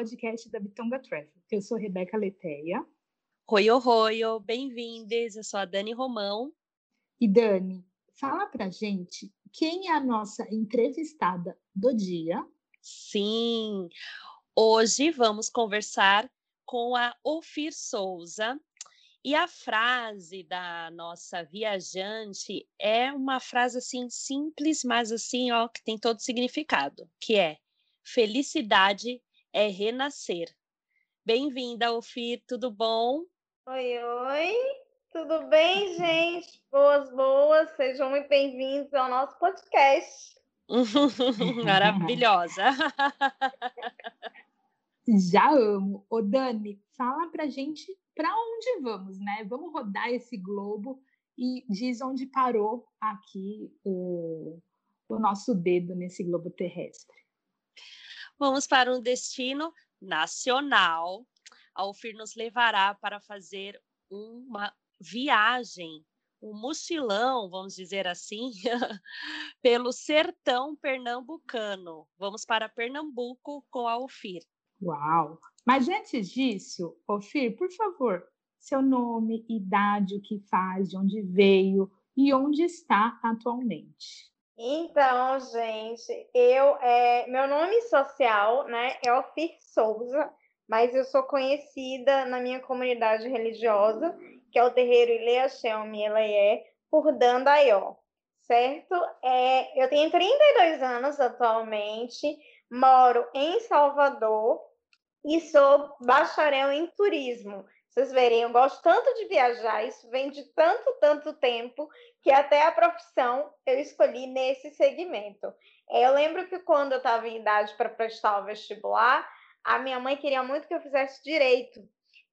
Podcast da Bitonga Travel. Eu sou Rebeca Leteia. Oi, oi, bem-vindas. Eu sou a Dani Romão. E Dani, fala pra gente quem é a nossa entrevistada do dia. Sim, hoje vamos conversar com a Ofir Souza. E a frase da nossa viajante é uma frase assim simples, mas assim, ó, que tem todo significado, que é felicidade é renascer. Bem-vinda, Ofir, tudo bom? Oi, oi, tudo bem, gente? Boas, boas, sejam muito bem-vindos ao nosso podcast. Maravilhosa. Já amo. Ô, Dani, fala pra gente para onde vamos, né? Vamos rodar esse globo e diz onde parou aqui o, o nosso dedo nesse globo terrestre. Vamos para um destino nacional. A UFIR nos levará para fazer uma viagem, um mochilão, vamos dizer assim, pelo sertão pernambucano. Vamos para Pernambuco com a UFIR. Uau! Mas antes disso, Ofir, por favor, seu nome, idade, o que faz, de onde veio e onde está atualmente. Então, gente, eu é, meu nome social, né, é Ofir Souza, mas eu sou conhecida na minha comunidade religiosa, que é o terreiro Ilea Shelmi por Dandaió, certo? É, eu tenho 32 anos atualmente, moro em Salvador, e sou bacharel em turismo. Vocês verem, eu gosto tanto de viajar, isso vem de tanto, tanto tempo, que até a profissão eu escolhi nesse segmento. Eu lembro que quando eu estava em idade para prestar o vestibular, a minha mãe queria muito que eu fizesse direito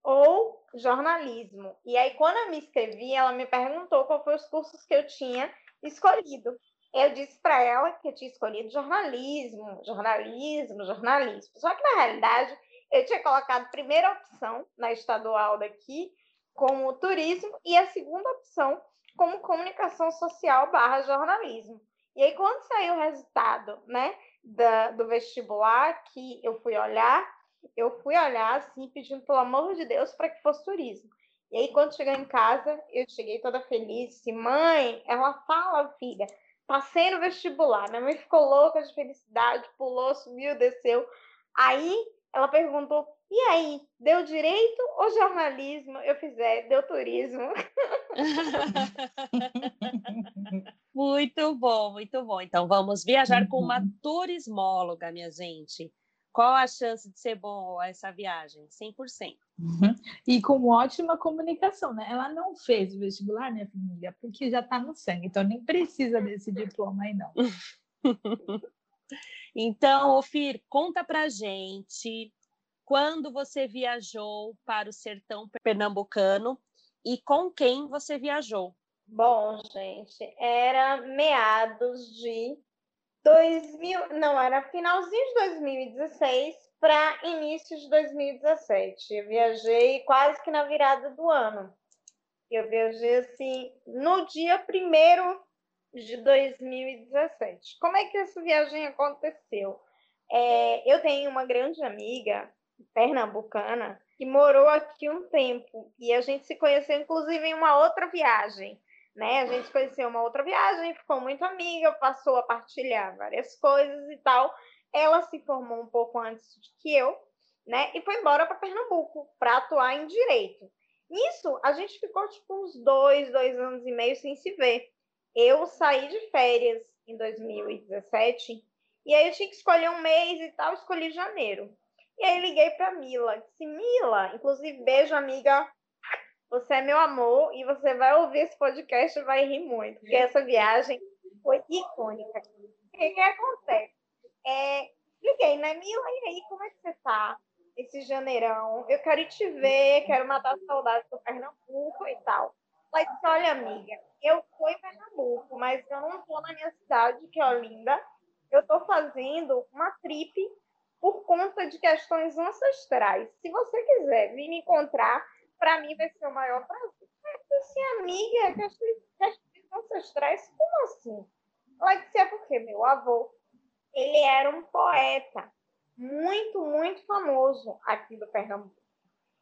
ou jornalismo. E aí, quando eu me inscrevi, ela me perguntou qual foram os cursos que eu tinha escolhido. Eu disse para ela que eu tinha escolhido jornalismo, jornalismo, jornalismo. Só que, na realidade, eu tinha colocado a primeira opção na estadual daqui como turismo e a segunda opção como comunicação social barra jornalismo. E aí, quando saiu o resultado né, da, do vestibular, que eu fui olhar, eu fui olhar assim, pedindo pelo amor de Deus para que fosse turismo. E aí, quando cheguei em casa, eu cheguei toda feliz, disse, mãe, ela fala, filha, passei no vestibular. Minha mãe ficou louca de felicidade, pulou, subiu, desceu. Aí ela perguntou: e aí, deu direito ou jornalismo? Eu fizer, deu turismo. muito bom, muito bom. Então vamos viajar com uma uhum. turismóloga, minha gente. Qual a chance de ser bom essa viagem? 100%. Uhum. E com ótima comunicação, né? Ela não fez o vestibular, minha família, porque já está no sangue, então nem precisa desse diploma aí, não. Então, Ofir, conta pra gente quando você viajou para o sertão pernambucano e com quem você viajou. Bom, gente, era meados de 2000, não, era finalzinho de 2016 para início de 2017. Eu viajei quase que na virada do ano. Eu viajei assim no dia primeiro de 2017. Como é que essa viagem aconteceu? É, eu tenho uma grande amiga pernambucana que morou aqui um tempo e a gente se conheceu inclusive em uma outra viagem, né? A gente conheceu uma outra viagem, ficou muito amiga, passou a partilhar várias coisas e tal. Ela se formou um pouco antes que eu, né? E foi embora para Pernambuco para atuar em direito. Nisso, a gente ficou tipo uns dois, dois anos e meio sem se ver. Eu saí de férias em 2017 e aí eu tinha que escolher um mês e tal, escolhi janeiro. E aí liguei para Mila, disse: Mila, inclusive beijo, amiga. Você é meu amor e você vai ouvir esse podcast e vai rir muito, porque essa viagem foi icônica. O que, que acontece? É, liguei, né, Mila? E aí, como é que você tá? esse janeirão. Eu quero te ver, quero matar a saudade do Pernambuco e tal. Ela disse, olha, amiga, eu fui em Pernambuco, mas eu não estou na minha cidade, que é Olinda. Eu estou fazendo uma trip por conta de questões ancestrais. Se você quiser vir me encontrar, para mim vai ser o maior prazer. Eu disse assim, amiga, questões, questões ancestrais, como assim? Ela disse, é porque meu avô, ele era um poeta muito, muito famoso aqui do Pernambuco.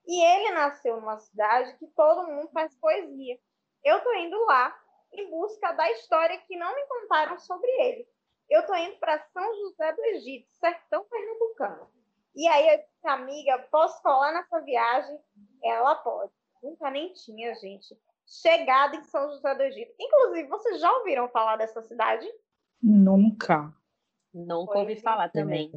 E ele nasceu numa cidade que todo mundo faz poesia. Eu tô indo lá em busca da história que não me contaram sobre ele. Eu tô indo para São José do Egito, sertão pernambucano. E aí eu disse, amiga, posso colar nessa viagem? Ela pode. Nunca nem tinha, gente. Chegada em São José do Egito. Inclusive, vocês já ouviram falar dessa cidade? Nunca. Nunca ouvi falar também.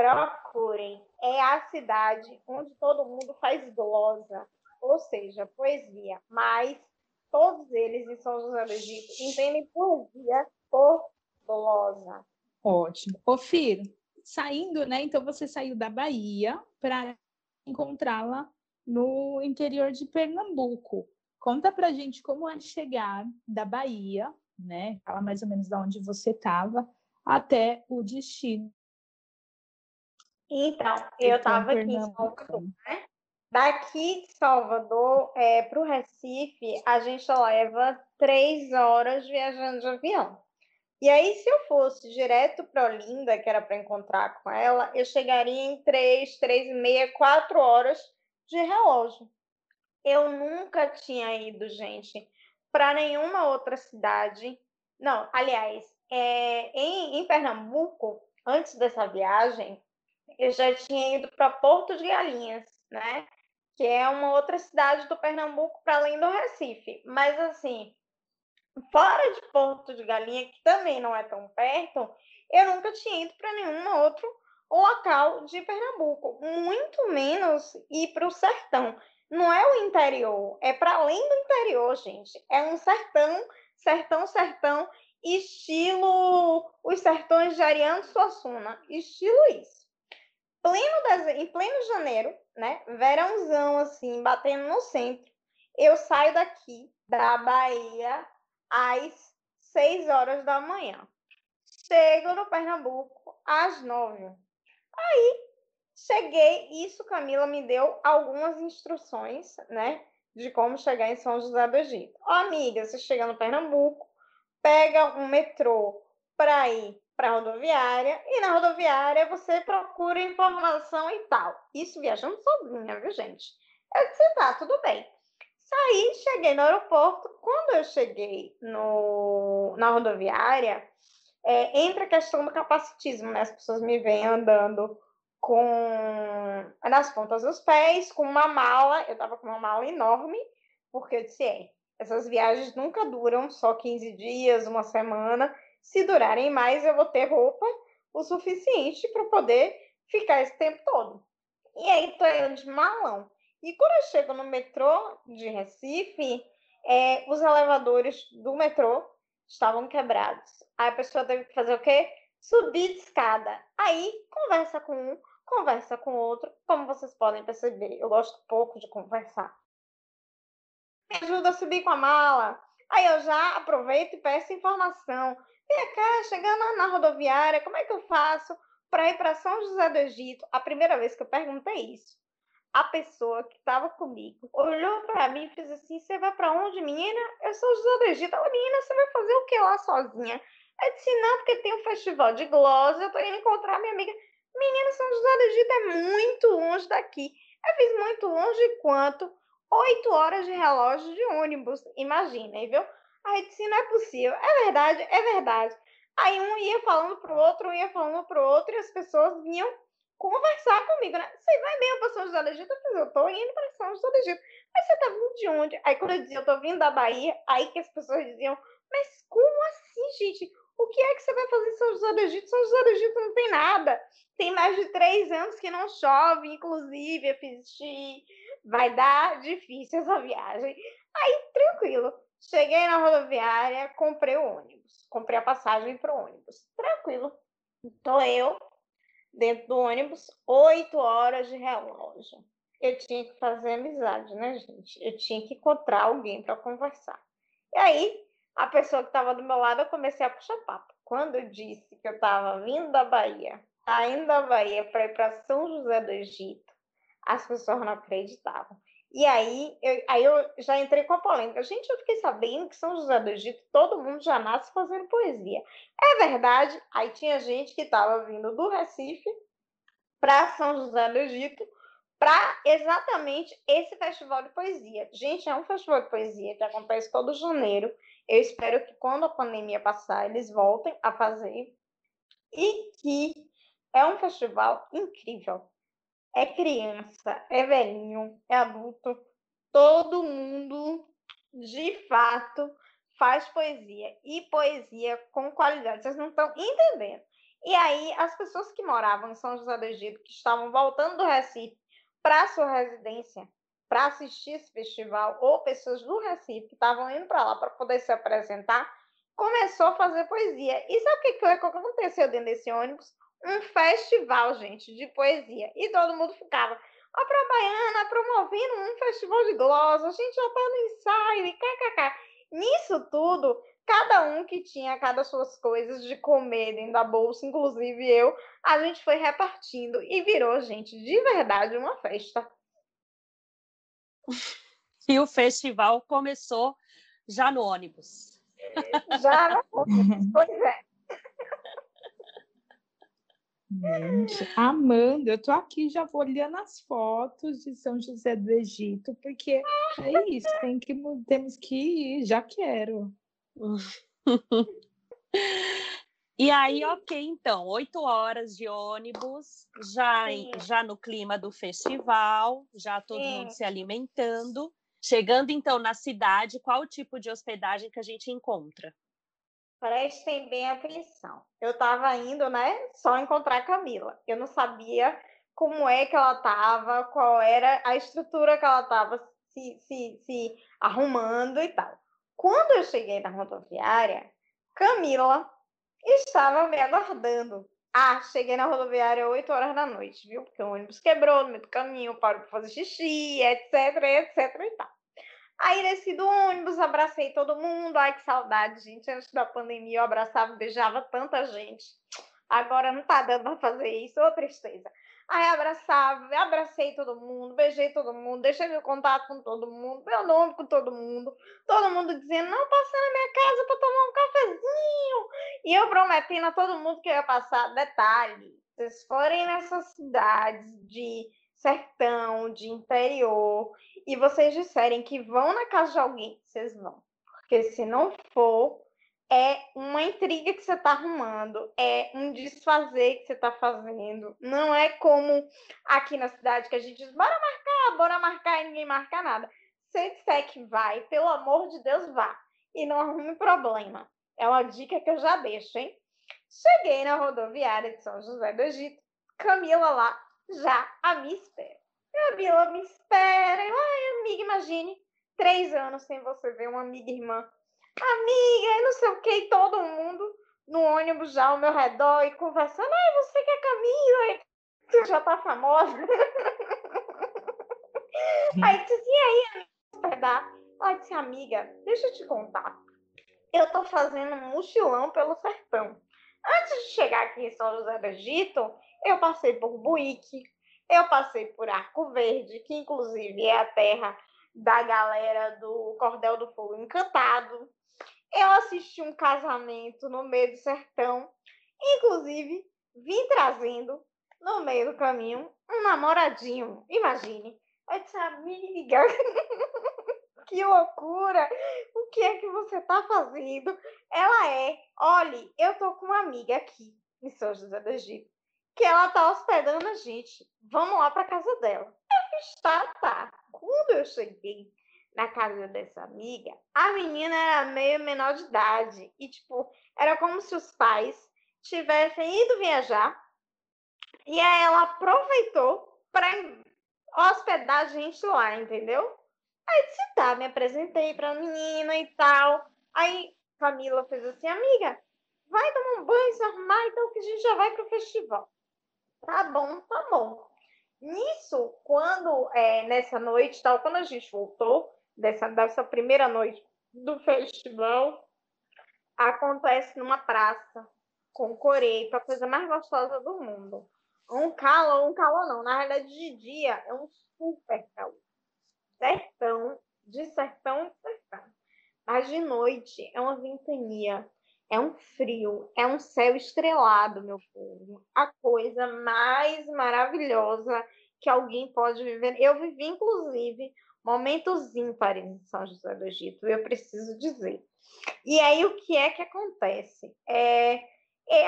Procurem. É a cidade onde todo mundo faz glosa, ou seja, poesia. Mas todos eles em São José do Egito entendem poesia por glosa. Ótimo. Ô, Fir, saindo, né? Então você saiu da Bahia para encontrá-la no interior de Pernambuco. Conta pra gente como é chegar da Bahia, né? Fala mais ou menos de onde você estava até o destino. Então, eu estava aqui em Salvador. né? Daqui de Salvador para o Recife, a gente leva três horas viajando de avião. E aí, se eu fosse direto para Olinda, que era para encontrar com ela, eu chegaria em três, três e meia, quatro horas de relógio. Eu nunca tinha ido, gente, para nenhuma outra cidade. Não, aliás, é, em, em Pernambuco, antes dessa viagem, eu já tinha ido para Porto de Galinhas, né? Que é uma outra cidade do Pernambuco para além do Recife. Mas assim, fora de Porto de Galinha, que também não é tão perto, eu nunca tinha ido para nenhum outro local de Pernambuco, muito menos ir para o sertão. Não é o interior, é para além do interior, gente. É um sertão, sertão, sertão, estilo os sertões de Ariano Suassuna, estilo isso pleno deze- em pleno janeiro, né? Verãozão, assim, batendo no centro. Eu saio daqui, da Bahia, às 6 horas da manhã. Chego no Pernambuco às 9. Aí, cheguei, isso Camila me deu algumas instruções, né? De como chegar em São José do Egito. Ó, amiga, você chega no Pernambuco, pega um metrô para ir para a rodoviária e na rodoviária você procura informação e tal. Isso viajando sozinha, viu, gente? Eu disse, tá, tudo bem. Saí, cheguei no aeroporto. Quando eu cheguei no, na rodoviária, é, entra a questão do capacitismo, né? As pessoas me veem andando com nas pontas dos pés, com uma mala. Eu tava com uma mala enorme, porque eu disse, é, essas viagens nunca duram só 15 dias, uma semana. Se durarem mais, eu vou ter roupa o suficiente para poder ficar esse tempo todo. E aí, tô indo de malão. E quando eu chego no metrô de Recife, é, os elevadores do metrô estavam quebrados. Aí a pessoa teve que fazer o quê? Subir de escada. Aí, conversa com um, conversa com outro. Como vocês podem perceber, eu gosto pouco de conversar. Me ajuda a subir com a mala. Aí eu já aproveito e peço informação. Vem chegando na- rodoviária, como é que eu faço para ir para São José do Egito? A primeira vez que eu perguntei isso, a pessoa que estava comigo olhou para mim e fez assim: Você vai para onde, menina? Eu sou José do Egito. Ela, menina, você vai fazer o que lá sozinha? Eu disse: Não, porque tem um festival de glosa, eu tô indo encontrar minha amiga. Menina, São José do Egito é muito longe daqui. Eu fiz muito longe quanto? Oito horas de relógio de ônibus. Imaginem, viu? Aí disse: Não é possível. É verdade, é verdade. Aí um ia falando pro outro, um ia falando pro outro, e as pessoas vinham conversar comigo, né? Você vai mesmo para São José do Egito? Eu falei, eu tô indo para São José do Egito. Mas você tá vindo de onde? Aí quando eu dizia, eu tô vindo da Bahia, aí que as pessoas diziam, mas como assim, gente? O que é que você vai fazer em São José do Egito? São José do Egito não tem nada. Tem mais de três anos que não chove, inclusive, eu fiz. Vai dar difícil essa viagem. Aí, tranquilo. Cheguei na rodoviária, comprei o ônibus. Comprei a passagem pro ônibus. Tranquilo. Tô eu dentro do ônibus, oito horas de relógio. Eu tinha que fazer amizade, né, gente? Eu tinha que encontrar alguém para conversar. E aí, a pessoa que estava do meu lado, eu comecei a puxar papo. Quando eu disse que eu estava vindo da Bahia, saindo da Bahia para ir para São José do Egito, as pessoas não acreditavam. E aí eu, aí eu já entrei com a polêmica. Gente, eu fiquei sabendo que São José do Egito todo mundo já nasce fazendo poesia. É verdade, aí tinha gente que estava vindo do Recife para São José do Egito para exatamente esse festival de poesia. Gente, é um festival de poesia que acontece todo janeiro. Eu espero que quando a pandemia passar, eles voltem a fazer. E que é um festival incrível. É criança, é velhinho, é adulto. Todo mundo, de fato, faz poesia. E poesia com qualidade. Vocês não estão entendendo. E aí, as pessoas que moravam em São José do Egito, que estavam voltando do Recife para sua residência, para assistir esse festival, ou pessoas do Recife que estavam indo para lá para poder se apresentar, começou a fazer poesia. E sabe o que, que aconteceu dentro desse ônibus? Um festival, gente, de poesia. E todo mundo ficava. A Pra Baiana promovendo um festival de glosa, a gente já tá no ensaio e kkk. Nisso tudo, cada um que tinha cada suas coisas de comer dentro da bolsa, inclusive eu, a gente foi repartindo e virou, gente, de verdade uma festa. E o festival começou já no ônibus. Já no ônibus, pois é. Gente, amando, eu tô aqui já vou olhando as fotos de São José do Egito, porque é isso, tem que, temos que ir, já quero. E aí, ok, então, oito horas de ônibus, já, Sim. já no clima do festival, já todo mundo Sim. se alimentando. Chegando então na cidade, qual o tipo de hospedagem que a gente encontra? Prestem bem atenção. Eu estava indo, né, só encontrar a Camila. Eu não sabia como é que ela estava, qual era a estrutura que ela estava se, se, se arrumando e tal. Quando eu cheguei na rodoviária, Camila estava me aguardando. Ah, cheguei na rodoviária 8 horas da noite, viu? Porque o ônibus quebrou no meio do caminho, parou para fazer xixi, etc, etc e tal. Aí desci do ônibus, abracei todo mundo. Ai, que saudade, gente. Antes da pandemia eu abraçava e beijava tanta gente. Agora não tá dando pra fazer isso, ô tristeza. Aí abraçava, abracei todo mundo, beijei todo mundo, deixei meu contato com todo mundo, meu nome com todo mundo, todo mundo dizendo, não, passar na minha casa para tomar um cafezinho. E eu prometendo a todo mundo que eu ia passar. Detalhe, vocês forem nessas cidades de sertão, de interior, e vocês disserem que vão na casa de alguém, vocês vão. Porque se não for, é uma intriga que você está arrumando, é um desfazer que você está fazendo. Não é como aqui na cidade que a gente diz, bora marcar, bora marcar e ninguém marca nada. Se disser que vai, pelo amor de Deus, vá. E não arrume problema. É uma dica que eu já deixo, hein? Cheguei na rodoviária de São José do Egito, Camila lá já a me espera. Camila me espera. Eu, Ai, amiga, imagine, três anos sem você ver uma amiga irmã. Amiga, e não sei o que, e todo mundo no ônibus já ao meu redor e conversando. Ai, você que é Camila, você já tá famosa. Aí disse e aí, amiga? Ela disse, amiga, deixa eu te contar. Eu tô fazendo um mochilão pelo sertão. Antes de chegar aqui em São José do Egito, eu passei por Buíque, eu passei por Arco Verde, que inclusive é a terra da galera do Cordel do Fogo Encantado. Eu assisti um casamento no meio do sertão, inclusive vim trazendo no meio do caminho um namoradinho. Imagine. Eu disse, amiga, que loucura! O que é que você está fazendo? Ela é, olhe, eu tô com uma amiga aqui em São José do Egito, que ela tá hospedando a gente. Vamos lá para casa dela. Eu fiz, tá, tá. Quando eu cheguei na casa dessa amiga, a menina era meio menor de idade e tipo, era como se os pais tivessem ido viajar e aí ela aproveitou para hospedar a gente lá, entendeu? Aí disse, tá, me apresentei pra menina e tal. Aí Camila fez assim, amiga, vai tomar um banho, se arrumar, então que a gente já vai pro festival. Tá bom, tá bom. Nisso, quando é, nessa noite, tal, quando a gente voltou dessa, dessa primeira noite do festival, acontece numa praça com coreto, a coisa mais gostosa do mundo. Um calor, um calor não, na realidade de dia é um super calor. Sertão, de sertão em sertão. Mas de noite é uma ventania, é um frio, é um céu estrelado, meu povo. A coisa mais maravilhosa que alguém pode viver. Eu vivi, inclusive, momentos ímpares em São José do Egito, eu preciso dizer. E aí, o que é que acontece? É,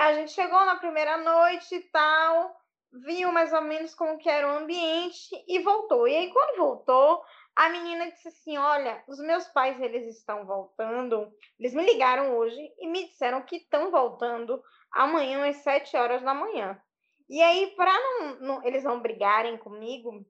a gente chegou na primeira noite e tal, viu mais ou menos como que era o ambiente e voltou. E aí, quando voltou, a menina disse assim: Olha, os meus pais eles estão voltando. Eles me ligaram hoje e me disseram que estão voltando amanhã às sete horas da manhã. E aí, para não, não, eles não brigarem comigo,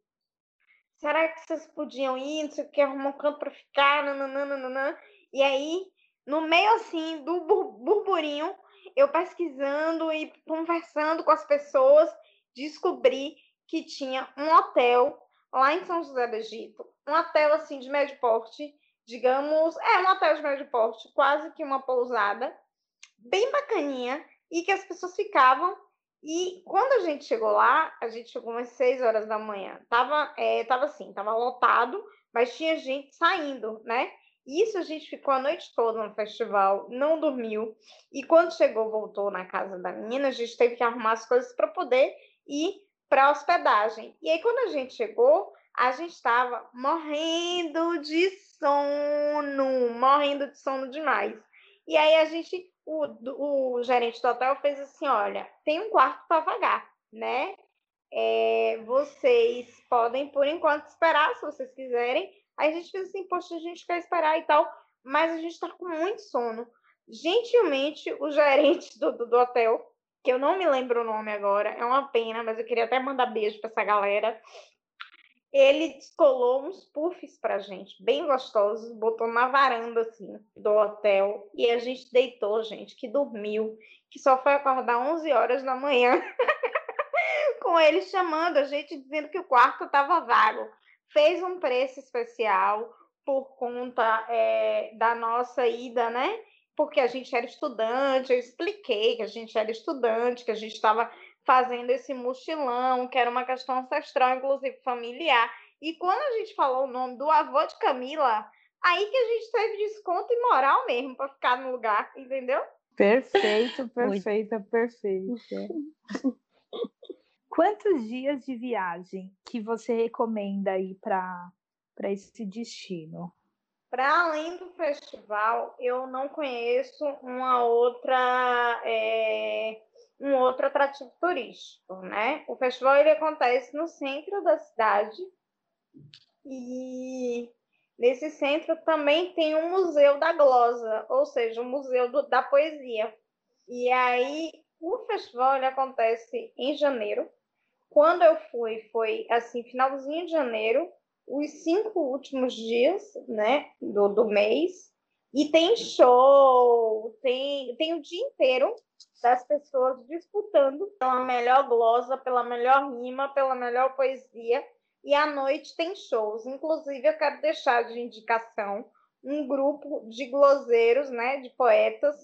será que vocês podiam ir? Não sei o que, arrumar um canto para ficar, nananana. E aí, no meio assim do burburinho, eu pesquisando e conversando com as pessoas, descobri que tinha um hotel lá em São José do Egito, um hotel assim de médio porte, digamos, é um hotel de médio porte, quase que uma pousada, bem bacaninha, e que as pessoas ficavam e quando a gente chegou lá, a gente chegou umas 6 horas da manhã. Tava, é, tava assim, tava lotado, mas tinha gente saindo, né? Isso a gente ficou a noite toda no festival, não dormiu. E quando chegou, voltou na casa da menina, a gente teve que arrumar as coisas para poder ir para hospedagem. E aí, quando a gente chegou, a gente estava morrendo de sono, morrendo de sono demais. E aí a gente o, o gerente do hotel fez assim: olha, tem um quarto para vagar, né? É, vocês podem, por enquanto, esperar, se vocês quiserem. Aí a gente fez assim: poxa, a gente quer esperar e tal, mas a gente está com muito sono. Gentilmente, o gerente do, do, do hotel, que eu não me lembro o nome agora, é uma pena, mas eu queria até mandar beijo para essa galera ele descolou uns puffs pra gente, bem gostosos, botou na varanda, assim, do hotel, e a gente deitou, gente, que dormiu, que só foi acordar 11 horas da manhã, com ele chamando a gente, dizendo que o quarto estava vago. Fez um preço especial por conta é, da nossa ida, né? Porque a gente era estudante, eu expliquei que a gente era estudante, que a gente estava fazendo esse mochilão, que era uma questão ancestral, inclusive familiar. E quando a gente falou o nome do avô de Camila, aí que a gente teve desconto e moral mesmo para ficar no lugar, entendeu? Perfeito, perfeita, perfeita. Quantos dias de viagem que você recomenda aí para esse destino? Para além do festival, eu não conheço uma outra é, um outro atrativo turístico, né? O festival ele acontece no centro da cidade e nesse centro também tem um museu da glosa, ou seja, um museu do, da poesia. E aí o festival ele acontece em janeiro. Quando eu fui, foi assim, finalzinho de janeiro, os cinco últimos dias, né, do, do mês. E tem show, tem, tem o dia inteiro das pessoas disputando pela melhor glosa, pela melhor rima, pela melhor poesia. E à noite tem shows. Inclusive, eu quero deixar de indicação um grupo de gloseiros, né, de poetas,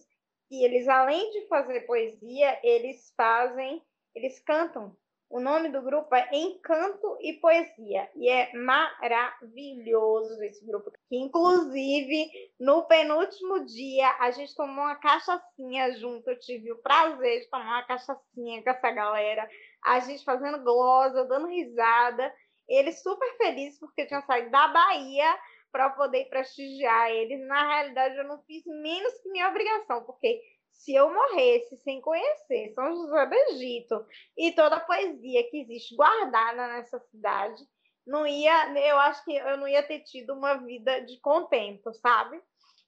e eles, além de fazer poesia, eles fazem, eles cantam o nome do grupo é Encanto e Poesia e é maravilhoso esse grupo. Inclusive, no penúltimo dia, a gente tomou uma cachaçinha junto. Eu tive o prazer de tomar uma cachaçinha com essa galera. A gente fazendo glosa, dando risada. Eles super felizes porque tinham saído da Bahia para poder prestigiar eles. Na realidade, eu não fiz menos que minha obrigação, porque se eu morresse sem conhecer São José do Egito e toda a poesia que existe guardada nessa cidade, não ia, eu acho que eu não ia ter tido uma vida de contento, sabe?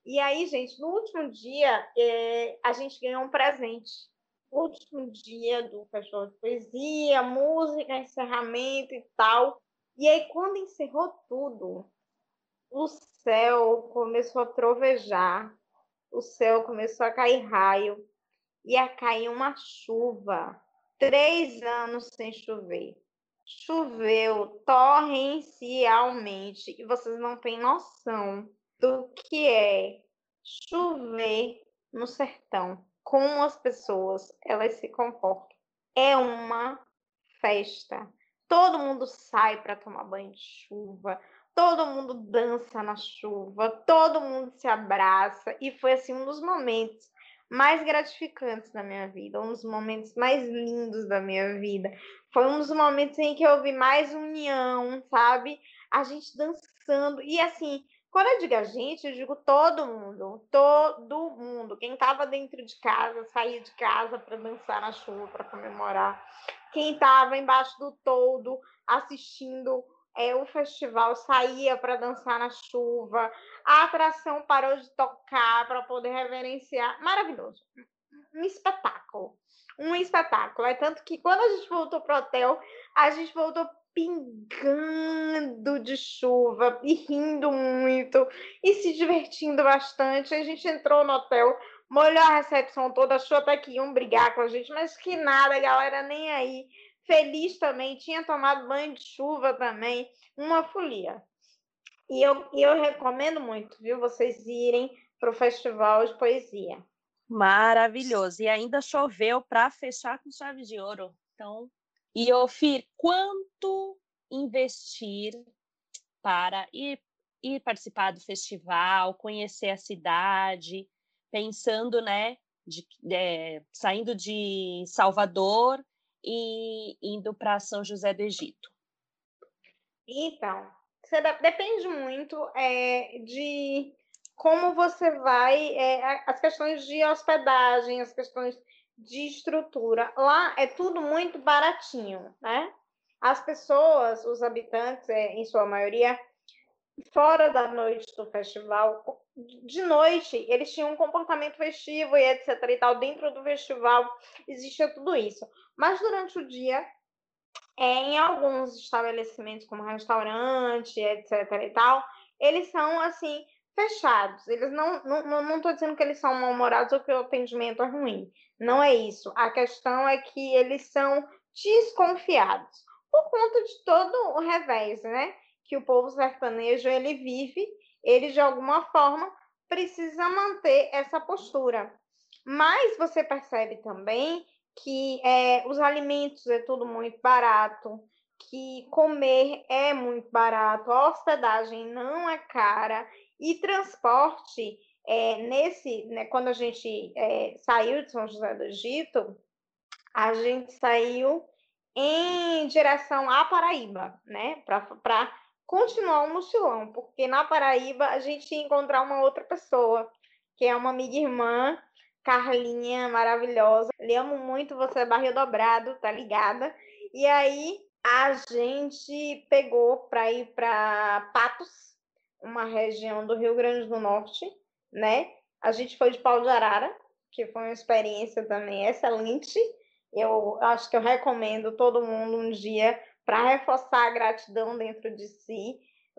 E aí, gente, no último dia, é, a gente ganhou um presente. O último dia do Festival de Poesia, música, encerramento e tal. E aí, quando encerrou tudo, o céu começou a trovejar o céu começou a cair raio, ia cair uma chuva três anos sem chover. Choveu torrencialmente e vocês não têm noção do que é chover no sertão. Como as pessoas elas se comportam. É uma festa. Todo mundo sai para tomar banho de chuva, todo mundo dança na chuva, todo mundo se abraça e foi assim um dos momentos mais gratificantes da minha vida, um dos momentos mais lindos da minha vida. Foi um dos momentos em que eu vi mais união, sabe? A gente dançando e assim, quando eu digo a gente, eu digo todo mundo, todo mundo. Quem estava dentro de casa, saía de casa para dançar na chuva, para comemorar. Quem estava embaixo do toldo assistindo é, o festival saía para dançar na chuva, a atração parou de tocar para poder reverenciar. Maravilhoso. Um espetáculo. Um espetáculo. É tanto que quando a gente voltou para o hotel, a gente voltou pingando de chuva e rindo muito e se divertindo bastante. A gente entrou no hotel, molhou a recepção toda, achou até que iam brigar com a gente, mas que nada, galera, nem aí feliz também, tinha tomado banho de chuva também, uma folia. E eu, eu recomendo muito, viu, vocês irem para o Festival de Poesia. Maravilhoso. E ainda choveu para fechar com chave de ouro. Então, e Ofir, quanto investir para ir, ir participar do festival, conhecer a cidade, pensando, né, de, é, saindo de Salvador e indo para São José do Egito? Então, depende muito é, de como você vai, é, as questões de hospedagem, as questões de estrutura. Lá é tudo muito baratinho, né? As pessoas, os habitantes, é, em sua maioria, fora da noite do festival, de noite eles tinham um comportamento festivo e etc e tal, dentro do festival existia tudo isso. Mas durante o dia, é, em alguns estabelecimentos como restaurante, etc e tal, eles são assim fechados. Eles não não estou dizendo que eles são mal-humorados ou que o atendimento é ruim. Não é isso. A questão é que eles são desconfiados por conta de todo o revés, né? Que o povo sertanejo ele vive, ele de alguma forma precisa manter essa postura. Mas você percebe também que é, os alimentos é tudo muito barato, que comer é muito barato, a hospedagem não é cara e transporte é, nesse, né, quando a gente é, saiu de São José do Egito, a gente saiu em direção à Paraíba, né, para continuar um mochilão, porque na Paraíba a gente ia encontrar uma outra pessoa, que é uma amiga irmã, Carlinha, maravilhosa. Lhe amo muito, você é barril dobrado, tá ligada? E aí a gente pegou para ir para Patos, uma região do Rio Grande do Norte, né? A gente foi de Pau de Arara, que foi uma experiência também excelente. Eu acho que eu recomendo todo mundo um dia para reforçar a gratidão dentro de si,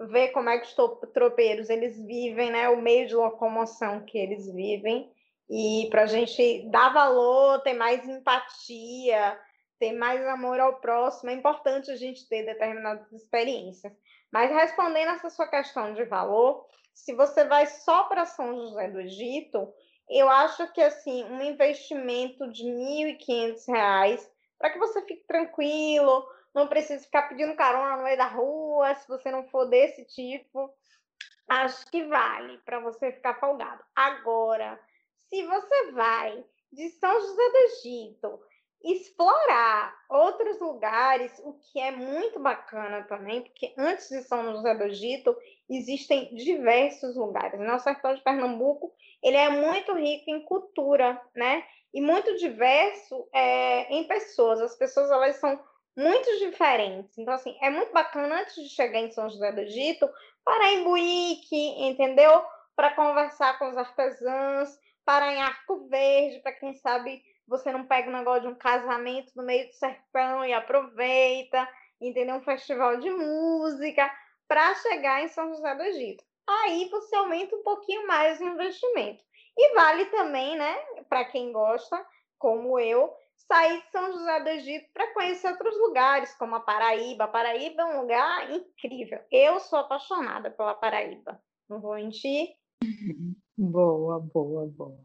ver como é que os tropeiros eles vivem, né, o meio de locomoção que eles vivem, e para a gente dar valor, ter mais empatia, ter mais amor ao próximo, é importante a gente ter determinadas experiências. Mas respondendo essa sua questão de valor, se você vai só para São José do Egito, eu acho que assim um investimento de R$ 1.500 para que você fique tranquilo, não precisa ficar pedindo carona no meio da rua, se você não for desse tipo. Acho que vale para você ficar folgado. Agora, se você vai de São José do Egito explorar outros lugares, o que é muito bacana também, porque antes de São José do Egito existem diversos lugares. Nosso sertão de Pernambuco ele é muito rico em cultura, né? E muito diverso é, em pessoas. As pessoas elas são muito diferentes. Então, assim, é muito bacana antes de chegar em São José do Egito, parar em Buíque, entendeu? Para conversar com os artesãos, parar em Arco Verde, para quem sabe você não pega o negócio de um casamento no meio do sertão e aproveita, entendeu? Um festival de música, para chegar em São José do Egito. Aí você aumenta um pouquinho mais o investimento. E vale também, né, para quem gosta, como eu, saí de São José do Egito para conhecer outros lugares, como a Paraíba. A Paraíba é um lugar incrível. Eu sou apaixonada pela Paraíba. Não vou mentir. Boa, boa, boa.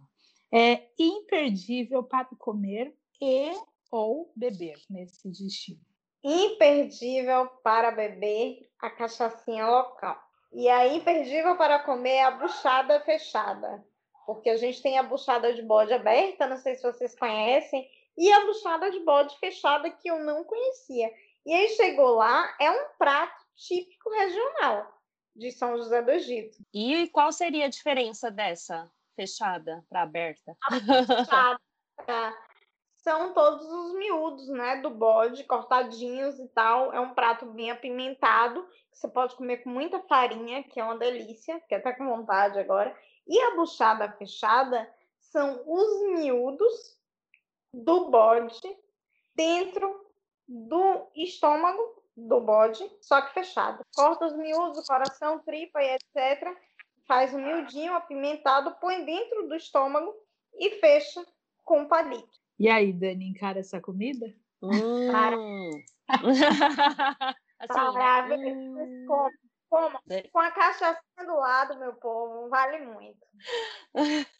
É imperdível para comer e ou beber nesse destino. Imperdível para beber a cachaçinha local. E a imperdível para comer é a buchada fechada. Porque a gente tem a buchada de bode aberta, não sei se vocês conhecem, e a buchada de bode fechada que eu não conhecia. E aí chegou lá, é um prato típico regional de São José do Egito. E qual seria a diferença dessa fechada para aberta? Fechada são todos os miúdos, né, do bode, cortadinhos e tal. É um prato bem apimentado, que você pode comer com muita farinha, que é uma delícia, que até com vontade agora. E a buchada fechada são os miúdos do bode dentro do estômago do bode, só que fechado. Corta os miúdos, coração, tripa e etc. Faz um miudinho apimentado, põe dentro do estômago e fecha com palito. E aí, Dani, encara essa comida? Hum. assim, Maravilhoso. hum. Como, como? É. Com a cachaçinha do lado, meu povo, vale muito.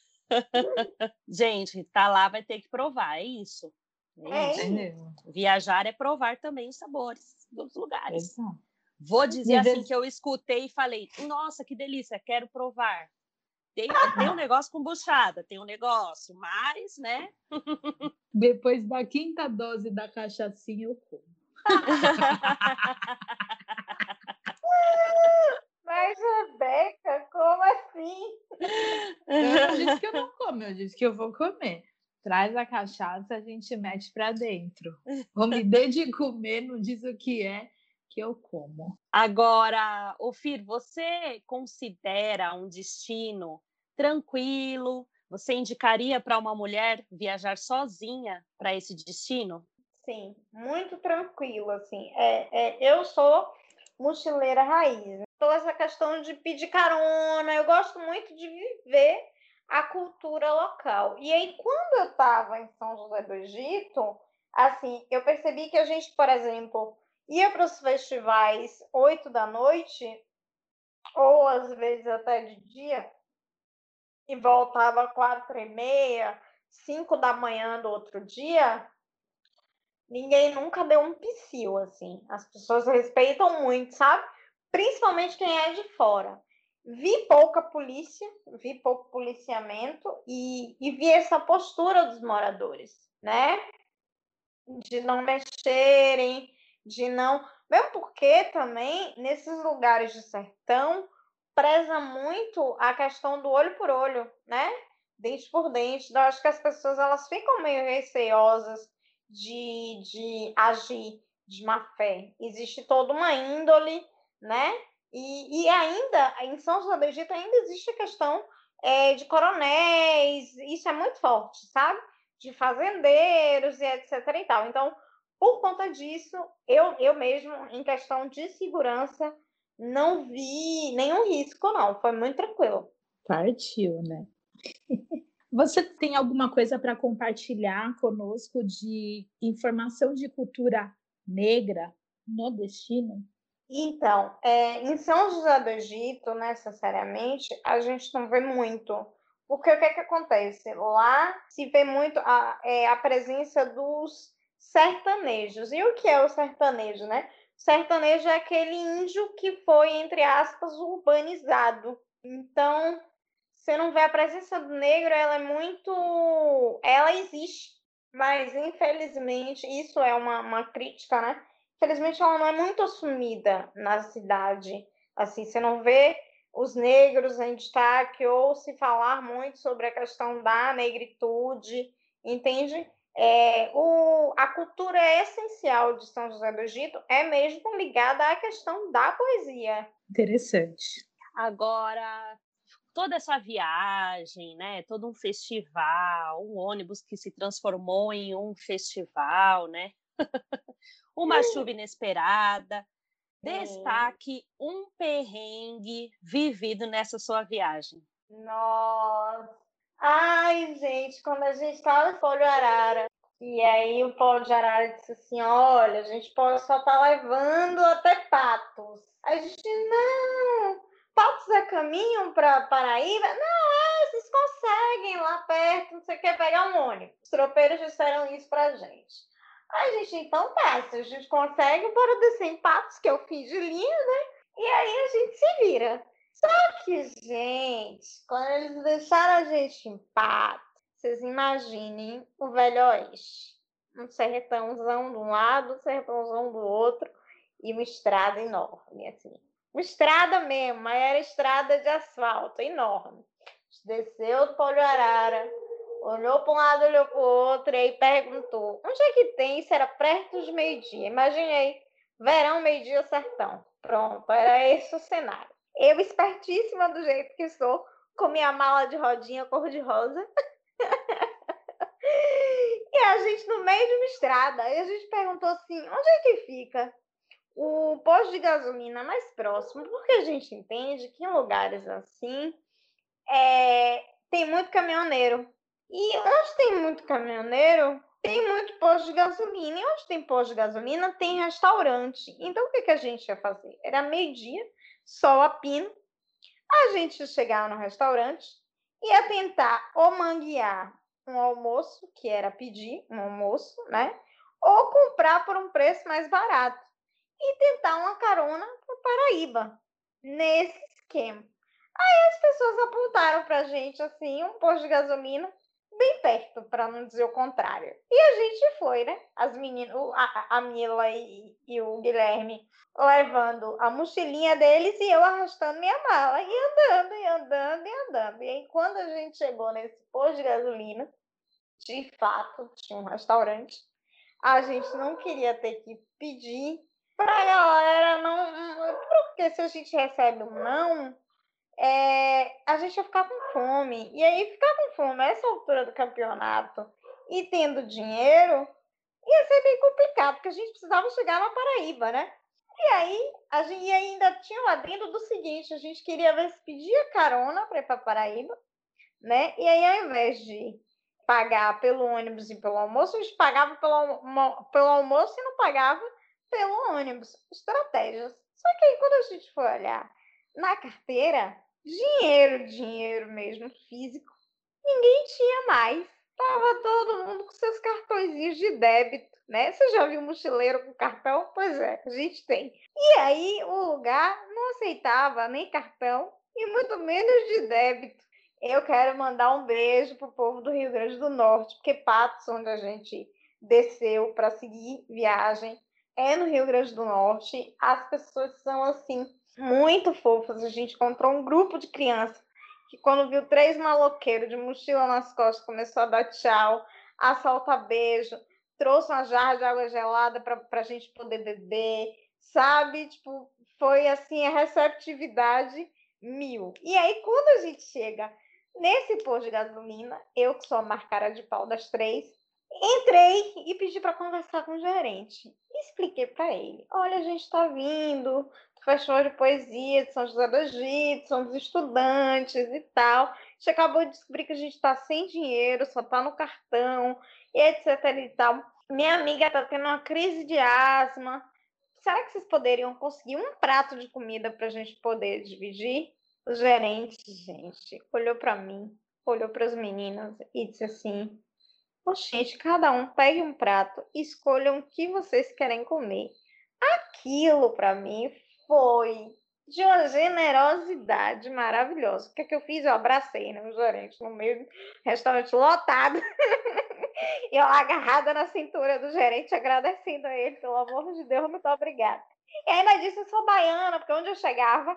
Gente, tá lá, vai ter que provar, é isso. É isso. Entendeu? Viajar é provar também os sabores dos lugares. Exato. Vou dizer assim vezes- que eu escutei e falei, nossa, que delícia, quero provar. Tem, tem um negócio com buchada, tem um negócio, mas, né? Depois da quinta dose da cachaçinha, eu como. Mas, Rebeca, como assim? Eu não disse que eu não como, eu disse que eu vou comer. Traz a cachaça, a gente mete pra dentro. Vou me dê de comer, não diz o que é, que eu como. Agora, Ofir, você considera um destino tranquilo? Você indicaria para uma mulher viajar sozinha para esse destino? Sim, muito tranquilo, assim. É, é, eu sou mochileira raiz. Toda essa questão de pedir carona, eu gosto muito de viver a cultura local. E aí, quando eu estava em São José do Egito, assim, eu percebi que a gente, por exemplo, ia para os festivais oito da noite, ou às vezes até de dia, e voltava quatro e meia, cinco da manhã do outro dia, ninguém nunca deu um psiu, assim. As pessoas respeitam muito, sabe? Principalmente quem é de fora. Vi pouca polícia, vi pouco policiamento e, e vi essa postura dos moradores, né? De não mexerem, de não. Mesmo porque também, nesses lugares de sertão, preza muito a questão do olho por olho, né? Dente por dente. Então, eu acho que as pessoas elas ficam meio receosas de, de agir de má fé. Existe toda uma índole, né? E, e ainda, em São José do Egito, ainda existe a questão é, de coronéis, isso é muito forte, sabe? De fazendeiros e etc e tal. Então, por conta disso, eu, eu mesmo, em questão de segurança, não vi nenhum risco, não. Foi muito tranquilo. Partiu, né? Você tem alguma coisa para compartilhar conosco de informação de cultura negra no destino? Então, é, em São José do Egito, necessariamente, a gente não vê muito. Porque o que, é que acontece? Lá se vê muito a, é, a presença dos sertanejos. E o que é o sertanejo, né? O sertanejo é aquele índio que foi, entre aspas, urbanizado. Então, você não vê a presença do negro, ela é muito. Ela existe, mas infelizmente, isso é uma, uma crítica, né? Infelizmente, ela não é muito assumida na cidade. Assim, você não vê os negros em destaque ou se falar muito sobre a questão da negritude, entende? É, o, a cultura essencial de São José do Egito é mesmo ligada à questão da poesia. Interessante. Agora, toda essa viagem, né? Todo um festival, um ônibus que se transformou em um festival, né? Uma chuva inesperada. Destaque um perrengue vivido nessa sua viagem. Nossa! Ai, gente, quando a gente estava em Folho Arara, E aí o Paulo de Arara disse assim, olha, a gente pode só estar levando até Patos. A gente, não, Patos é caminho para Paraíba? Não, é, vocês conseguem lá perto, não sei o que, pegar um ônibus. Os tropeiros disseram isso pra gente. Aí a gente, então tá, se a gente consegue, bora descer em Patos, que é o fim de linha, né? E aí a gente se vira. Só que, gente, quando eles deixaram a gente em Patos, vocês imaginem o Velho Oeste. Um sertãozão de um lado, um sertãozão do outro, e uma estrada enorme, assim. Uma estrada mesmo, mas era estrada de asfalto, enorme. Desceu do Polo Arara, olhou para um lado, olhou para o outro, e aí perguntou: onde é que tem? Isso era perto de meio-dia. Imaginei, verão, meio-dia, sertão. Pronto, era esse o cenário. Eu, espertíssima do jeito que sou, com minha mala de rodinha cor-de-rosa. e a gente no meio de uma estrada. E a gente perguntou assim: onde é que fica o posto de gasolina mais próximo? Porque a gente entende que em lugares assim é, tem muito caminhoneiro. E onde tem muito caminhoneiro, tem muito posto de gasolina. E onde tem posto de gasolina, tem restaurante. Então, o que, que a gente ia fazer? Era meio-dia, sol a pino. A gente ia chegar no restaurante, ia tentar ou manguear um almoço, que era pedir um almoço, né? Ou comprar por um preço mais barato. E tentar uma carona para Paraíba, nesse esquema. Aí as pessoas apontaram para a gente, assim, um posto de gasolina bem perto, para não dizer o contrário. E a gente foi, né? As meninas, a, a Mila e, e, o Guilherme levando a mochilinha deles e eu arrastando minha mala, e andando, e andando, e andando. E aí, quando a gente chegou nesse posto de gasolina, de fato, tinha um restaurante, a gente não queria ter que pedir para a galera não. Porque se a gente recebe um não, é, a gente ia ficar com fome. E aí, ficar com fome a essa altura do campeonato e tendo dinheiro ia ser bem complicado, porque a gente precisava chegar na Paraíba, né? E aí, a gente ainda tinha um adendo do seguinte: a gente queria ver se pedia carona para ir para Paraíba, né? E aí, ao invés de pagar pelo ônibus e pelo almoço, a gente pagava pelo, pelo almoço e não pagava pelo ônibus. Estratégias. Só que aí, quando a gente foi olhar na carteira, dinheiro, dinheiro mesmo, físico, ninguém tinha mais. Tava todo mundo com seus cartõezinhos de débito, né? Você já viu mochileiro com cartão? Pois é, a gente tem. E aí o lugar não aceitava nem cartão e muito menos de débito. Eu quero mandar um beijo pro povo do Rio Grande do Norte, porque Patos, onde a gente desceu para seguir viagem, é no Rio Grande do Norte. As pessoas são assim muito fofas. A gente encontrou um grupo de crianças que, quando viu três maloqueiros de mochila nas costas, começou a dar tchau, a soltar beijo, trouxe uma jarra de água gelada para a gente poder beber, sabe? Tipo, foi assim a receptividade mil. E aí, quando a gente chega nesse posto de gasolina, eu que sou a marcara de pau das três, entrei e pedi para conversar com o gerente. Expliquei para ele: olha, a gente está vindo festival de poesia de São José do Egito, são dos estudantes e tal. A gente acabou de descobrir que a gente está sem dinheiro, só está no cartão, e etc e tal. Minha amiga está tendo uma crise de asma. Será que vocês poderiam conseguir um prato de comida para a gente poder dividir? O gerente, gente, olhou para mim, olhou para as meninas e disse assim: oh, gente, cada um pegue um prato e escolham o que vocês querem comer. Aquilo para mim foi de uma generosidade maravilhosa. O que é que eu fiz? Eu abracei né, o gerente no meio do restaurante lotado. e eu agarrada na cintura do gerente, agradecendo a ele, pelo amor de Deus, muito obrigada. E ainda disse, eu sou baiana, porque onde eu chegava,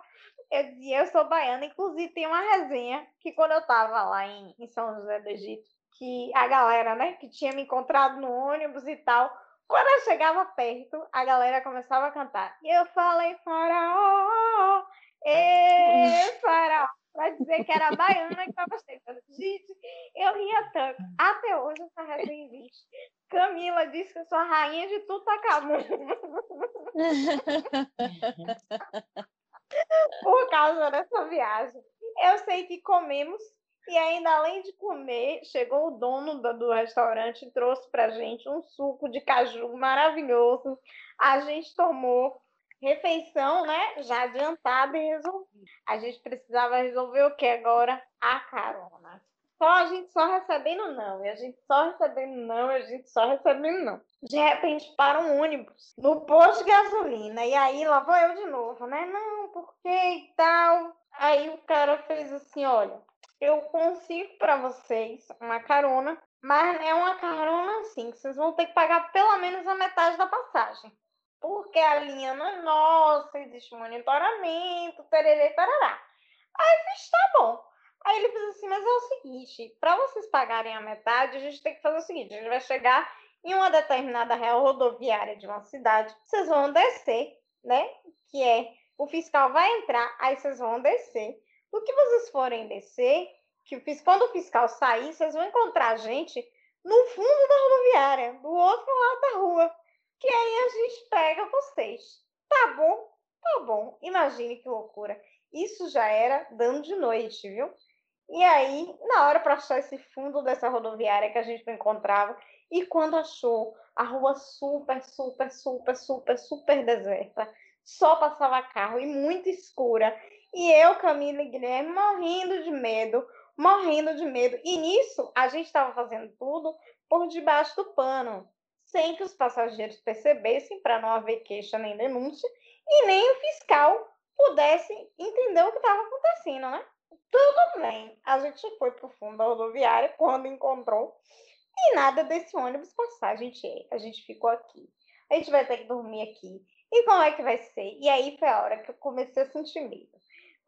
eu dizia, eu sou baiana. Inclusive, tem uma resenha que quando eu estava lá em, em São José do Egito, que a galera, né, que tinha me encontrado no ônibus e tal, quando eu chegava perto, a galera começava a cantar. E eu falei, faraó, e faraó. Pra dizer que era a baiana que estava chegando. Gente, eu ria tanto. Até hoje essa resenha existe. Camila disse que eu sou a rainha de Tutacamu. Por causa dessa viagem. Eu sei que comemos E ainda além de comer, chegou o dono do, do restaurante e trouxe pra gente um suco de caju maravilhoso. A gente tomou refeição, né? Já adiantada e resolvida. A gente precisava resolver o que agora? A carona. Só a gente só recebendo não, e a gente só recebendo não, e a gente só recebendo não. De repente para um ônibus no posto de gasolina, e aí lá vou eu de novo, né? Não, por que e tal? Aí o cara fez assim: olha, eu consigo para vocês uma carona, mas é uma carona assim, que vocês vão ter que pagar pelo menos a metade da passagem. Porque a linha não é nossa, existe monitoramento, tererê, tarará. Aí fiz, tá bom. Aí ele fez assim, mas é o seguinte, para vocês pagarem a metade, a gente tem que fazer o seguinte, a gente vai chegar em uma determinada real rodoviária de uma cidade, vocês vão descer, né? Que é, o fiscal vai entrar, aí vocês vão descer. No que vocês forem descer, que quando o fiscal sair, vocês vão encontrar a gente no fundo da rodoviária, do outro lado da rua. Que aí a gente pega vocês. Tá bom? Tá bom. Imagine que loucura. Isso já era dando de noite, viu? E aí, na hora para achar esse fundo dessa rodoviária que a gente não encontrava, e quando achou a rua super, super, super, super, super deserta, só passava carro e muito escura, e eu, Camila e Guilherme morrendo de medo, morrendo de medo. E nisso, a gente estava fazendo tudo por debaixo do pano, sem que os passageiros percebessem, para não haver queixa nem denúncia, e nem o fiscal pudesse entender o que estava acontecendo, né? Tudo bem. A gente foi pro fundo da rodoviária quando encontrou. E nada desse ônibus passar. A gente, a gente ficou aqui. A gente vai ter que dormir aqui. E como é que vai ser? E aí foi a hora que eu comecei a sentir medo.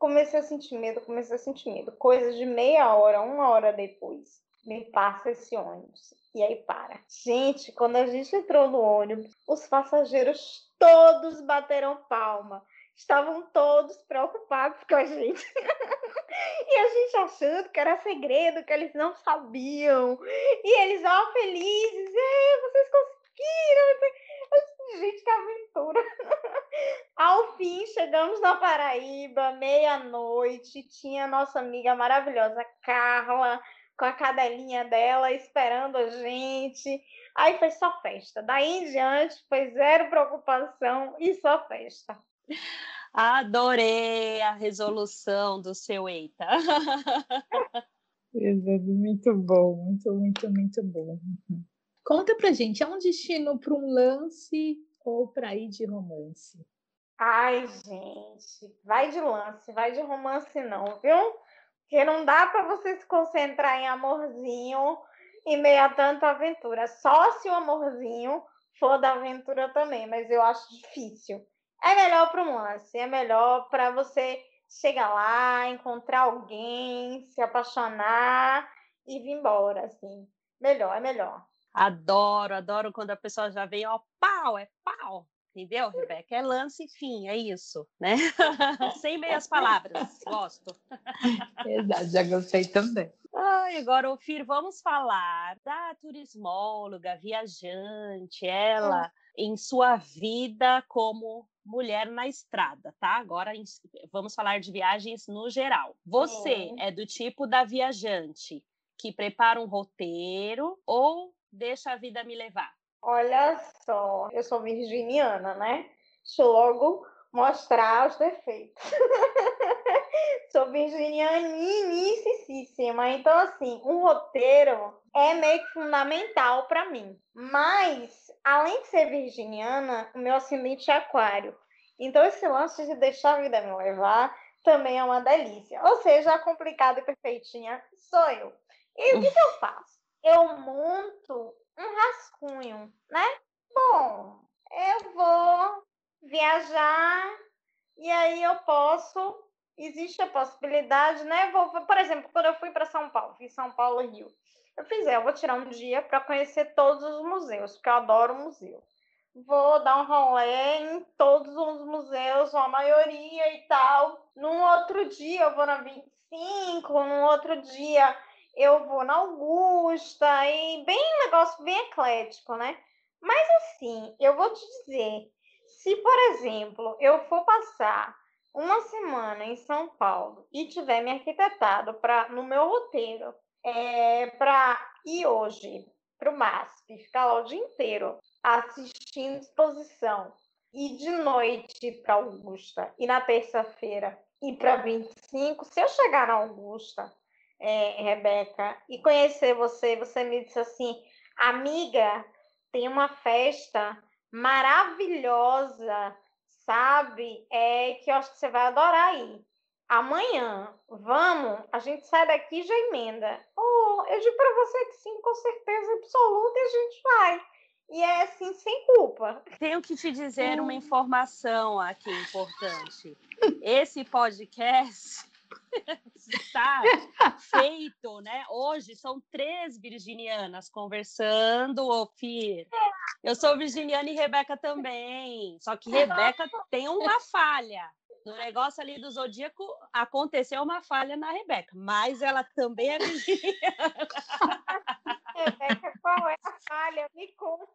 Comecei a sentir medo, comecei a sentir medo. Coisa de meia hora, uma hora depois, me passa esse ônibus. E aí para. Gente, quando a gente entrou no ônibus, os passageiros todos bateram palma. Estavam todos preocupados com a gente. E a gente achando que era segredo, que eles não sabiam. E eles, ó, felizes, é, vocês conseguiram. Gente, que aventura. Ao fim, chegamos na Paraíba, meia-noite, tinha a nossa amiga maravilhosa, Carla, com a cadelinha dela, esperando a gente. Aí foi só festa. Daí em diante, foi zero preocupação e só festa. Adorei a resolução do seu Eita. Exato, muito bom, muito, muito, muito bom. Conta pra gente, é um destino para um lance ou para ir de romance? Ai, gente, vai de lance, vai de romance não, viu? Porque não dá para você se concentrar em amorzinho em meio a tanta aventura. Só se o amorzinho for da aventura também, mas eu acho difícil. É melhor para um lance, é melhor para você chegar lá, encontrar alguém, se apaixonar e vir embora, assim. Melhor, é melhor. Adoro, adoro quando a pessoa já vem, ó, pau, é pau. Entendeu, Rebeca? É lance e fim, é isso, né? Sem meias palavras, gosto. Exato, já gostei também. Ai, agora, Ofir, vamos falar da turismóloga, viajante, ela em sua vida como mulher na estrada, tá? Agora vamos falar de viagens no geral. Você Sim. é do tipo da viajante que prepara um roteiro ou deixa a vida me levar? Olha só, eu sou virginiana, né? Deixa eu logo mostrar os defeitos. sou virginianíssima, então assim, um roteiro é meio que fundamental para mim. Mas, além de ser virginiana, o meu ascendente é aquário. Então esse lance de deixar a vida me levar também é uma delícia. Ou seja, a complicada e perfeitinha sou eu. E o que, que eu faço? Eu monto um rascunho, né? Bom, eu vou viajar e aí eu posso. Existe a possibilidade, né? Vou, por exemplo, quando eu fui para São Paulo, fiz São Paulo e Rio. Eu fiz, é, eu vou tirar um dia para conhecer todos os museus, porque eu adoro museu. Vou dar um rolê em todos os museus, a maioria e tal. Num outro dia eu vou na 25, num outro dia eu vou na Augusta, e bem um negócio bem eclético, né? Mas assim, eu vou te dizer, se por exemplo eu for passar uma semana em São Paulo e tiver me arquitetado para no meu roteiro é, para ir hoje para o MASP, ficar lá o dia inteiro assistindo exposição e de noite para Augusta e na terça-feira ir para 25, se eu chegar na Augusta, é, Rebeca, e conhecer você, você me disse assim, amiga, tem uma festa maravilhosa, sabe? É que eu acho que você vai adorar ir. Amanhã, vamos, a gente sai daqui e já emenda. Oh, eu digo para você que sim, com certeza absoluta, e a gente vai. E é assim, sem culpa. Tenho que te dizer uma informação aqui importante. Esse podcast está feito, né? Hoje são três virginianas conversando, Ofir. Eu sou virginiana e Rebeca também. Só que Rebeca tem uma falha. No negócio ali do Zodíaco, aconteceu uma falha na Rebeca, mas ela também é virginiana. Rebeca, qual é a falha? Me conte.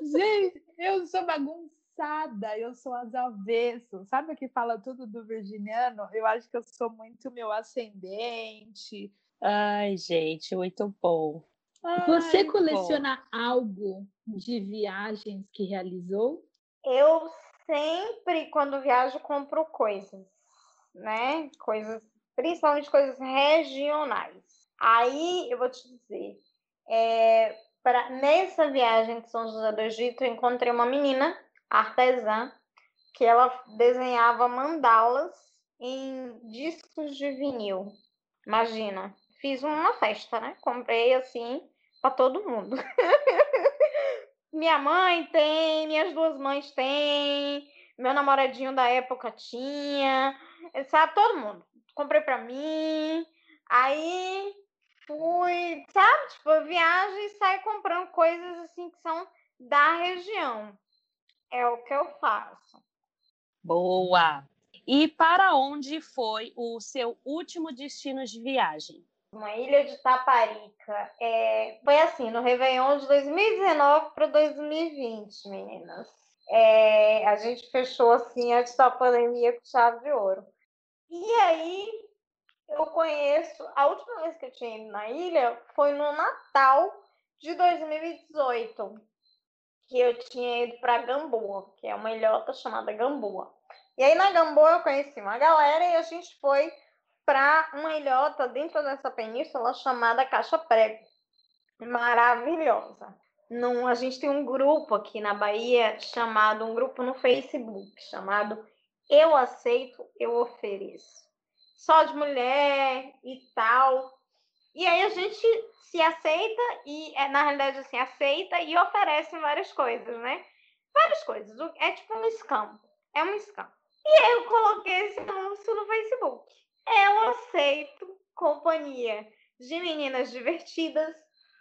Gente, eu sou bagunçada, eu sou as avessas. Sabe o que fala tudo do virginiano? Eu acho que eu sou muito meu ascendente. Ai, gente, muito bom. Você Ai, coleciona algo de viagens que realizou? Eu sempre, quando viajo, compro coisas, né? Coisas, principalmente coisas regionais. Aí eu vou te dizer, é, pra, nessa viagem de São José do Egito, eu encontrei uma menina artesã que ela desenhava mandalas em discos de vinil. Imagina, fiz uma festa, né? Comprei assim para todo mundo. Minha mãe tem, minhas duas mães têm, meu namoradinho da época tinha, sabe? Todo mundo. Comprei para mim. Aí fui, sabe? Tipo, viajo e saio comprando coisas assim que são da região. É o que eu faço. Boa! E para onde foi o seu último destino de viagem? Uma ilha de Taparica. É, foi assim, no Réveillon de 2019 para 2020, meninas. É, a gente fechou assim antes da pandemia com chave de ouro. E aí eu conheço. A última vez que eu tinha ido na ilha foi no Natal de 2018. Que eu tinha ido para Gamboa, que é uma ilhota chamada Gamboa. E aí na Gamboa eu conheci uma galera e a gente foi para uma ilhota dentro dessa península chamada Caixa Prego. Maravilhosa. Num, a gente tem um grupo aqui na Bahia chamado, um grupo no Facebook, chamado Eu Aceito, Eu Ofereço. Só de mulher e tal. E aí a gente se aceita e, é, na realidade, assim, aceita e oferece várias coisas, né? Várias coisas. É tipo um scam. É um scam. E aí eu coloquei esse anúncio no Facebook. Eu aceito companhia de meninas divertidas,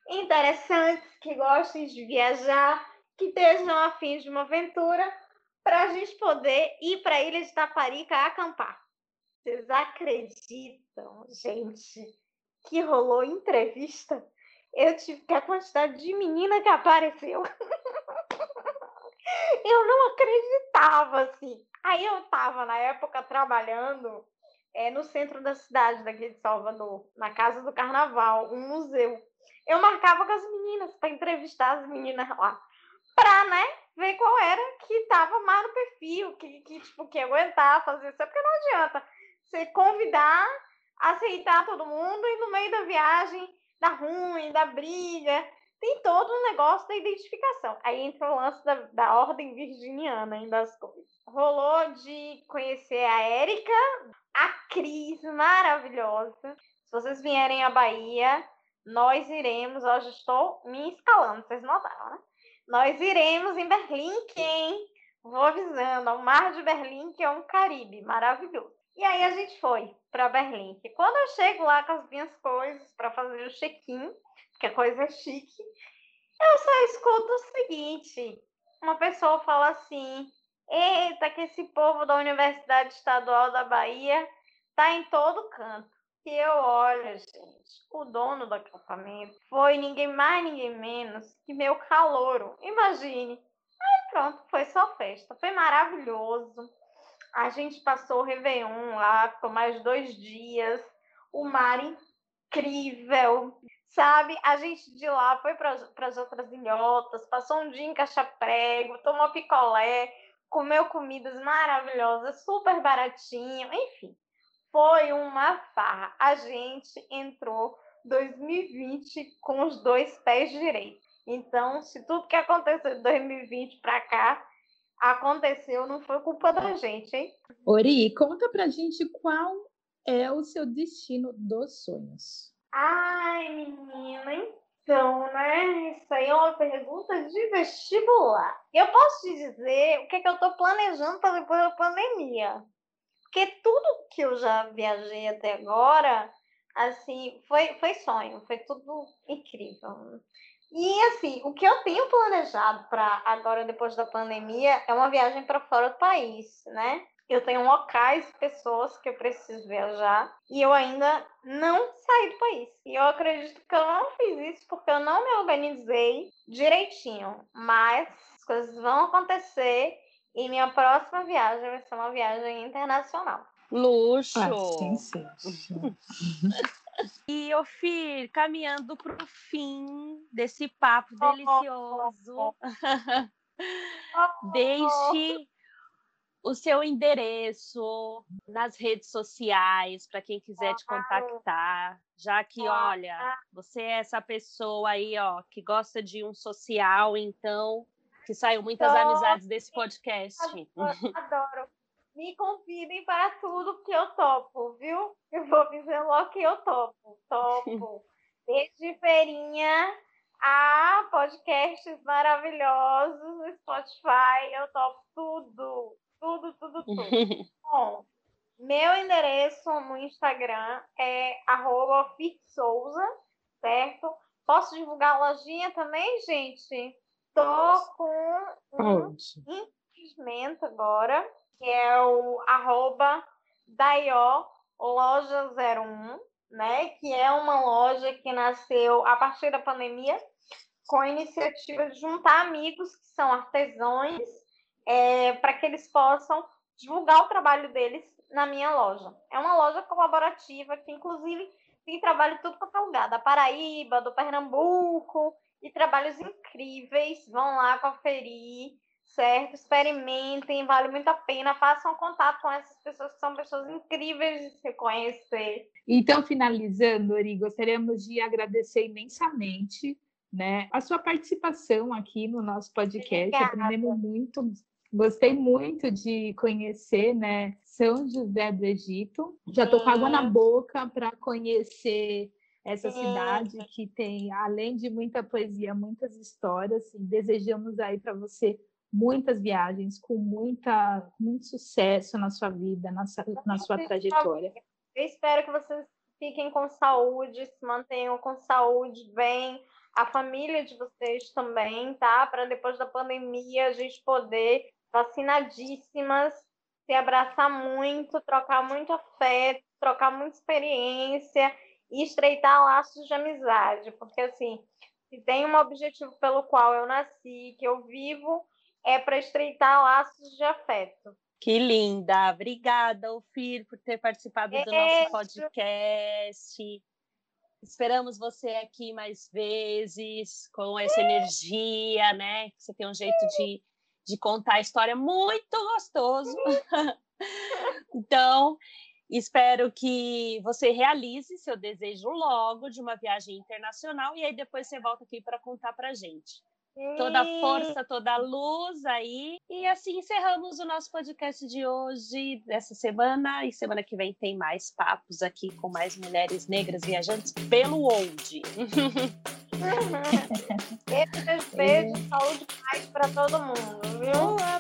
interessantes, que gostem de viajar, que estejam afim de uma aventura, para a gente poder ir para a ilha de Taparica acampar. Vocês acreditam, gente, que rolou entrevista? Eu tive que a quantidade de menina que apareceu. eu não acreditava, assim. Aí eu estava, na época, trabalhando é, no centro da cidade daqui de Salvador, na Casa do Carnaval, um museu. Eu marcava com as meninas para entrevistar as meninas lá, para, né, ver qual era que estava mais no perfil, que, que tipo que aguentar fazer isso, porque não adianta você convidar, aceitar todo mundo e no meio da viagem dá ruim, dá briga, tem todo um negócio da identificação. Aí entra o lance da, da ordem virginiana ainda das coisas. Rolou de conhecer a Érica, a Cris, maravilhosa. Se vocês vierem à Bahia, nós iremos. Hoje estou me escalando, vocês notaram, né? Nós iremos em Berlim, quem? Vou avisando, o mar de Berlim, que é um Caribe maravilhoso. E aí a gente foi para Berlim. E quando eu chego lá com as minhas coisas para fazer o check-in, que a coisa é chique, eu só escuto o seguinte: uma pessoa fala assim, eita, que esse povo da Universidade Estadual da Bahia tá em todo canto. E eu olho, gente, o dono do acampamento foi ninguém mais, ninguém menos que meu calouro. Imagine. Aí pronto, foi só festa. Foi maravilhoso. A gente passou o Réveillon lá, ficou mais dois dias. O mar incrível, sabe? A gente de lá foi para as outras ilhotas, passou um dia em Caixa-Prego, tomou picolé, comeu comidas maravilhosas, super baratinho, enfim. Foi uma farra. A gente entrou 2020 com os dois pés direitos. Então, se tudo que aconteceu de 2020 para cá aconteceu, não foi culpa da gente, hein? Ori, conta pra gente qual é o seu destino dos sonhos. Ai, menina, então, né? Isso aí é uma pergunta de vestibular. Eu posso te dizer o que, é que eu estou planejando para depois da pandemia. Porque tudo que eu já viajei até agora, assim, foi, foi sonho, foi tudo incrível. E assim, o que eu tenho planejado para agora, depois da pandemia, é uma viagem para fora do país, né? Eu tenho locais, pessoas que eu preciso viajar e eu ainda não saí do país. E eu acredito que eu não fiz isso porque eu não me organizei direitinho. Mas as coisas vão acontecer e minha próxima viagem vai ser uma viagem internacional. Luxo! Assim seja. E, Ofir, caminhando para o fim desse papo delicioso, deixe o seu endereço nas redes sociais para quem quiser te contactar, já que olha, você é essa pessoa aí, ó, que gosta de um social, então que saiu muitas amizades desse podcast. Adoro. Me convidem para tudo que eu topo, viu? Eu vou dizer logo que eu topo. Topo. Desde feirinha a podcasts maravilhosos no Spotify. Eu topo tudo. Tudo, tudo, tudo. Bom, meu endereço no Instagram é arroba Souza, certo? Posso divulgar a lojinha também, gente? Tô com um empreendimento agora, que é o arroba Daió Loja 01, né? Que é uma loja que nasceu a partir da pandemia com a iniciativa de juntar amigos que são artesãos para que eles possam divulgar o trabalho deles na minha loja. É uma loja colaborativa que, inclusive, tem trabalho tudo quanto é lugar, da Paraíba, do Pernambuco, e trabalhos incríveis. Vão lá conferir, certo? Experimentem, vale muito a pena. Façam contato com essas pessoas que são pessoas incríveis de se conhecer. Então, finalizando, Ori, gostaríamos de agradecer imensamente né, a sua participação aqui no nosso podcast. Obrigada. Aprendemos muito, gostei muito de conhecer né, São José do Egito. Já estou com água na boca para conhecer essa Sim. cidade que tem, além de muita poesia, muitas histórias. E desejamos aí para você muitas viagens com muita, muito sucesso na sua vida, na sua, na sua trajetória. Eu espero que vocês fiquem com saúde, se mantenham com saúde, bem. A família de vocês também, tá? Para depois da pandemia a gente poder, vacinadíssimas, se abraçar muito, trocar muito afeto, trocar muita experiência e estreitar laços de amizade. Porque, assim, se tem um objetivo pelo qual eu nasci, que eu vivo, é para estreitar laços de afeto. Que linda! Obrigada, Ofir, por ter participado do nosso podcast. Esperamos você aqui mais vezes, com essa energia, né? Você tem um jeito de, de contar a história muito gostoso. então, espero que você realize seu desejo logo de uma viagem internacional e aí depois você volta aqui para contar para gente toda a E- força, toda a luz aí. E assim encerramos o nosso podcast de hoje, dessa semana. E semana que vem tem mais papos aqui com mais mulheres negras viajantes pelo Old. Beijo, beijo, beijo, saúde e paz para todo mundo, viu? Voa,